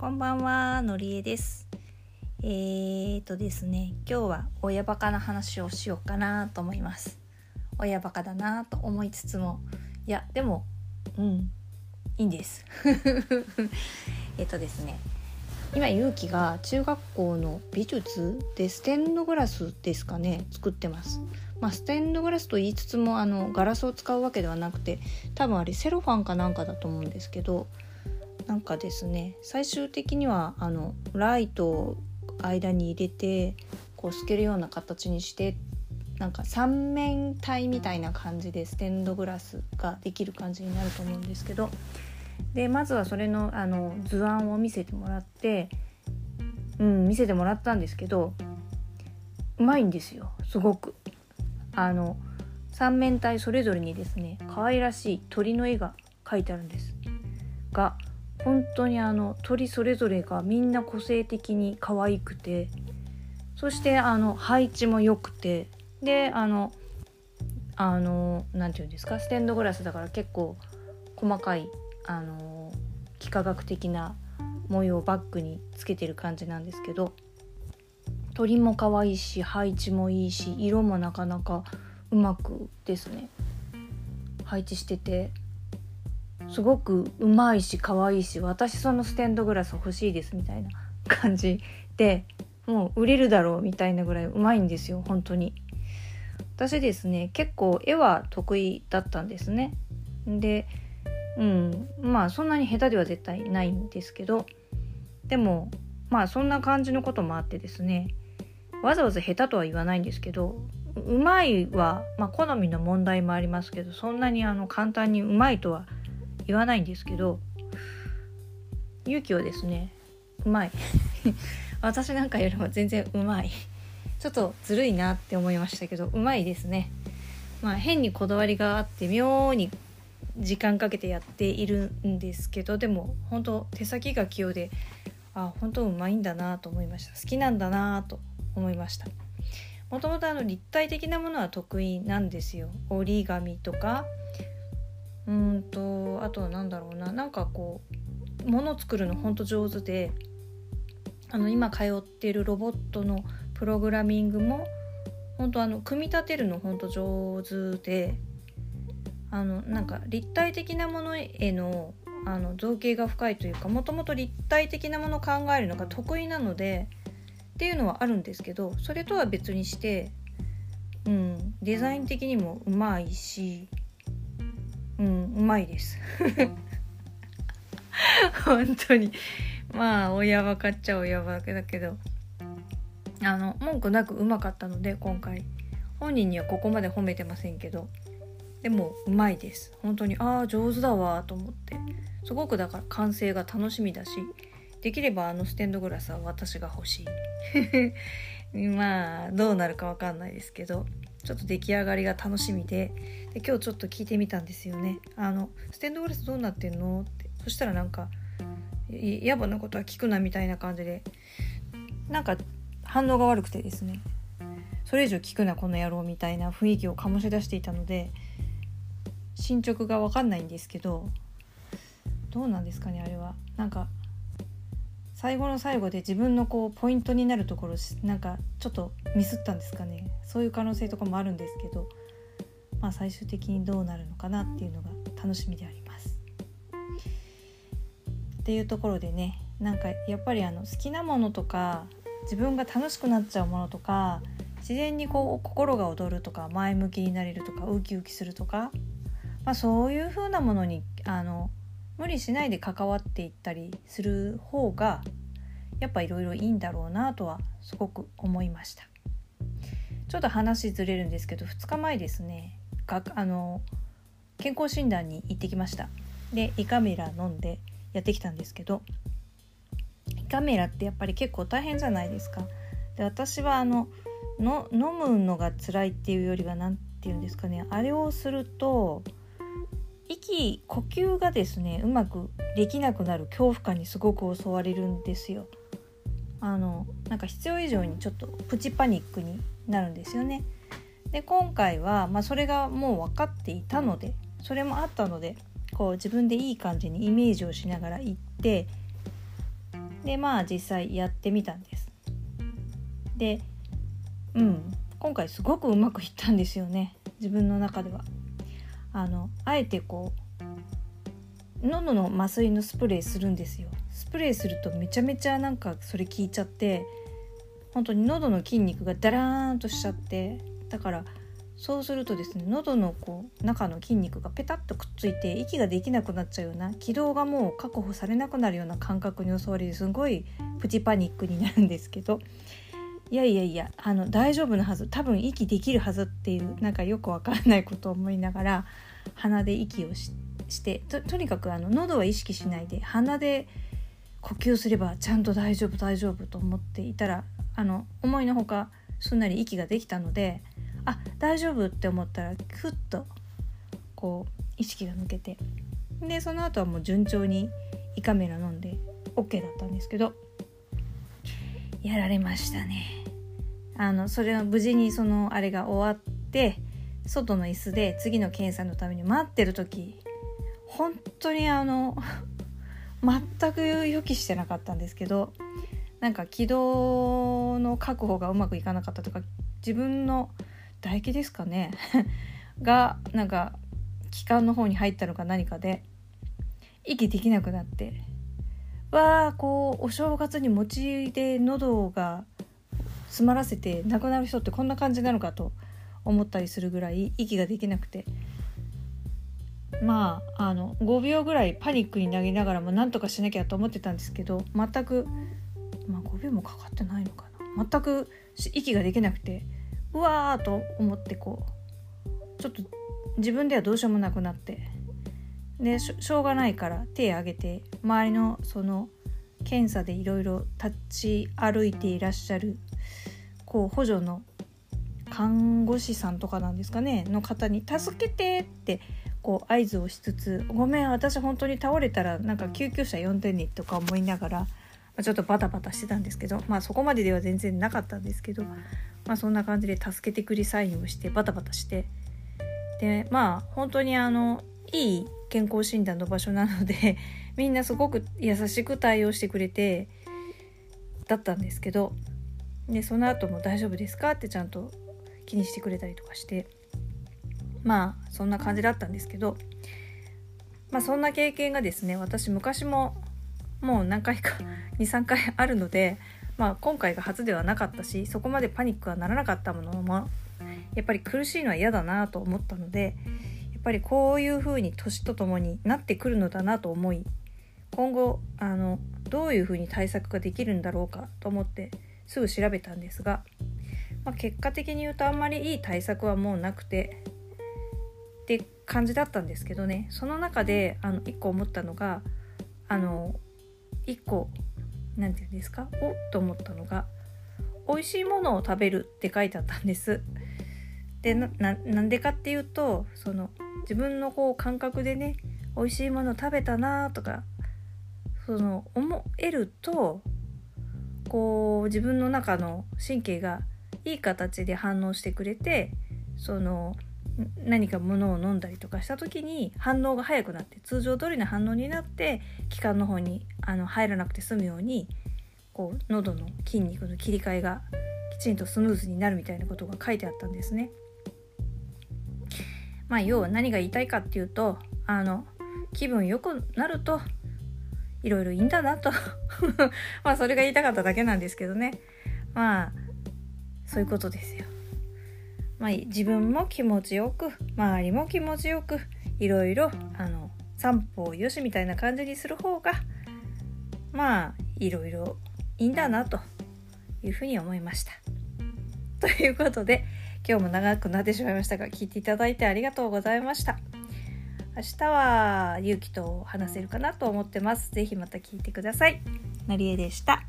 こんばんは、のりえです。えーとですね、今日は親バカな話をしようかなと思います。親バカだなと思いつつも、いや、でも、うん、いいんです。えっとですね、今、ゆうきが中学校の美術でステンドグラスですかね、作ってます。まあ、ステンドグラスと言いつつもあのガラスを使うわけではなくて多分あれセロファンかなんかだと思うんですけどなんかですね最終的にはあのライトを間に入れてこう透けるような形にしてなんか三面体みたいな感じでステンドグラスができる感じになると思うんですけどでまずはそれのあの図案を見せてもらってうん見せてもらったんですけどうまいんですよすごく。あの三面体それぞれにですね可愛らしい鳥の絵が描いてあるんですが本当にあの鳥それぞれがみんな個性的に可愛くてそしてあの配置も良くてであのあのなんていうんですかステンドグラスだから結構細かいあの幾何学的な模様をバッグにつけてる感じなんですけど鳥も可愛いし配置もいいし色もなかなかうまくですね配置しててすごくうまいし可愛いし私そのステンドグラス欲しいですみたいな感じでもう売れるだろうみたいなぐらいうまいんですよ本当に。私ですね結構絵は得意だったんですね。でうんまあそんなに下手では絶対ないんですけどでもまあそんな感じのこともあってですねわざわざ下手とは言わないんですけどうまいは、まあ、好みの問題もありますけどそんなにあの簡単にうまいとは言言わないんですけど勇気はですねうまい。私なんかよりも全然うまい。ちょっとずるいなって思いましたけどうまいですね。まあ変にこだわりがあって妙に時間かけてやっているんですけどでも本当手先が器用であ本当うまいんだなと思いました。好きなんだなと思いました。もともとあの立体的なものは得意なんですよ。折り紙とかうんとあとは何だろうななんかこう物作るのほんと上手であの今通ってるロボットのプログラミングも本当あの組み立てるのほんと上手であのなんか立体的なものへのあの造形が深いというかもともと立体的なものを考えるのが得意なのでっていうのはあるんですけどそれとは別にして、うん、デザイン的にもうまいし、うん、うまいです。本当に。まあ親バカっちゃ親バカだけど。あの文句なくうまかったので今回。本人にはここまで褒めてませんけど。でもうまいです。本当にああ上手だわと思って。すごくだから完成が楽しみだし。できればあのステンドグラスは私が欲しい。まあどうなるかわかんないですけど。ちょっと出来上がりが楽しみで。で今日ちょっと聞いてみたんですよね。あのステンドグラスどうなってんの？って。そしたらなんかい野暮なことは聞くなみたいな感じで。なんか反応が悪くてですね。それ以上聞くなこの野郎みたいな雰囲気を醸し出していたので進捗が分かんないんですけどどうなんですかねあれは。なんか最後の最後で自分のこうポイントになるところなんかちょっとミスったんですかね。そういう可能性とかもあるんですけど。まあ最終的にどうなるのかなっていうのが楽しみであります。っていうところでねなんかやっぱりあの好きなものとか自分が楽しくなっちゃうものとか自然にこう心が躍るとか前向きになれるとかウキウキするとか、まあ、そういう風なものにあの無理しないで関わっていったりする方がやっぱいろいろいいんだろうなとはすごく思いましたちょっと話ずれるんですけど2日前ですねがあの健康診断に行ってきましたで胃カメラ飲んでやってきたんですけど胃カメラってやっぱり結構大変じゃないですかで私はあのの飲むのが辛いっていうよりは何て言うんですかねあれをすると息呼吸がですねうまくできなくなる恐怖感にすごく襲われるんですよ。あのなんか必要以上にちょっとプチパニックになるんですよね。で今回は、まあ、それがもう分かっていたのでそれもあったのでこう自分でいい感じにイメージをしながら行ってでまあ実際やってみたんです。でうん今回すごくうまくいったんですよね。自分の中では。あのあえてこう喉の麻酔のスプレーするんですよ。スプレーするとめちゃめちゃなんかそれ効いちゃって本当に喉の筋肉がダラーンとしちゃってだからそうするとですね喉のこう中の筋肉がペタッとくっついて息ができなくなっちゃうような気道がもう確保されなくなるような感覚に襲われてすごいプチパニックになるんですけど いやいやいやあの大丈夫なはず多分息できるはずっていうなんかよくわからないことを思いながら鼻で息をしてとにかくあの喉は意識しないで鼻で呼吸すればちゃんと大丈夫大丈夫と思っていたらあの思いのほかすんなり息ができたのであ大丈夫って思ったらふっとこう意識が抜けて。でその後はもう順調に胃カメラ飲んで OK だったんですけどやられましたね。あのそれは無事にそのあれが終わって外の椅子で次の検査のために待ってる時本当にあの 全く予期してなかったんですけどなんか軌道の確保がうまくいかなかったとか自分の唾液ですかね。がなんか気管の方に入ったのか何かで息できなくなってわこうお正月に餅で喉が詰まらせて亡くなる人ってこんな感じなのかと思ったりするぐらい息ができなくて。まああの5秒ぐらいパニックになりながらもなんとかしなきゃと思ってたんですけど全く、まあ、5秒もかかってないのかな。全く息ができなくてうわーと思ってこうちょっと自分ではどうしようもなくなってでしょうがないから手を挙げて周りのその検査でいろいろ立ち歩いていらっしゃるこう補助の看護師さんとかなんですかねの方に「助けて!」ってこう合図をしつつ「ごめん私本当に倒れたらなんか救急車呼んでね」とか思いながらちょっとバタバタしてたんですけどまあそこまででは全然なかったんですけどまあそんな感じで助けてくりサインをしてバタバタしてでまあ本当にあのいい健康診断の場所なので みんなすごく優しく対応してくれてだったんですけどでその後も「大丈夫ですか?」ってちゃんと気にしてくれたりとかしてまあそんな感じだったんですけどまあそんな経験がですね私昔ももう何回か23回あるのでまあ今回が初ではなかったしそこまでパニックはならなかったものもやっぱり苦しいのは嫌だなと思ったのでやっぱりこういう風に年とともになってくるのだなと思い今後あのどういう風に対策ができるんだろうかと思ってすぐ調べたんですが、まあ、結果的に言うとあんまりいい対策はもうなくてって感じだったんですけどね。その中であの1個思ったのがあの1個何て言うんですか？おっと思ったのが美味しいものを食べるって書いてあったんです。でなんでかっていうとその自分のこう感覚でね美味しいもの食べたなとかその思えるとこう自分の中の神経がいい形で反応してくれてその何か物を飲んだりとかした時に反応が早くなって通常通りの反応になって気管の方にあの入らなくて済むようにこう喉の筋肉の切り替えがきちんとスムーズになるみたいなことが書いてあったんですね。まあ要は何が言いたいかっていうとあの気分良くなるといろいろいいんだなと まあそれが言いたかっただけなんですけどねまあそういうことですよ。まあ、自分も気持ちよく周りも気持ちよくいろいろあの散歩をよしみたいな感じにする方がまあいろいろいいんだなというふうに思いました。ということで今日も長くなってしまいましたが聞いていただいてありがとうございました。明日は勇気と話せるかなと思ってます。ぜひまた聞いてください。なりえでした。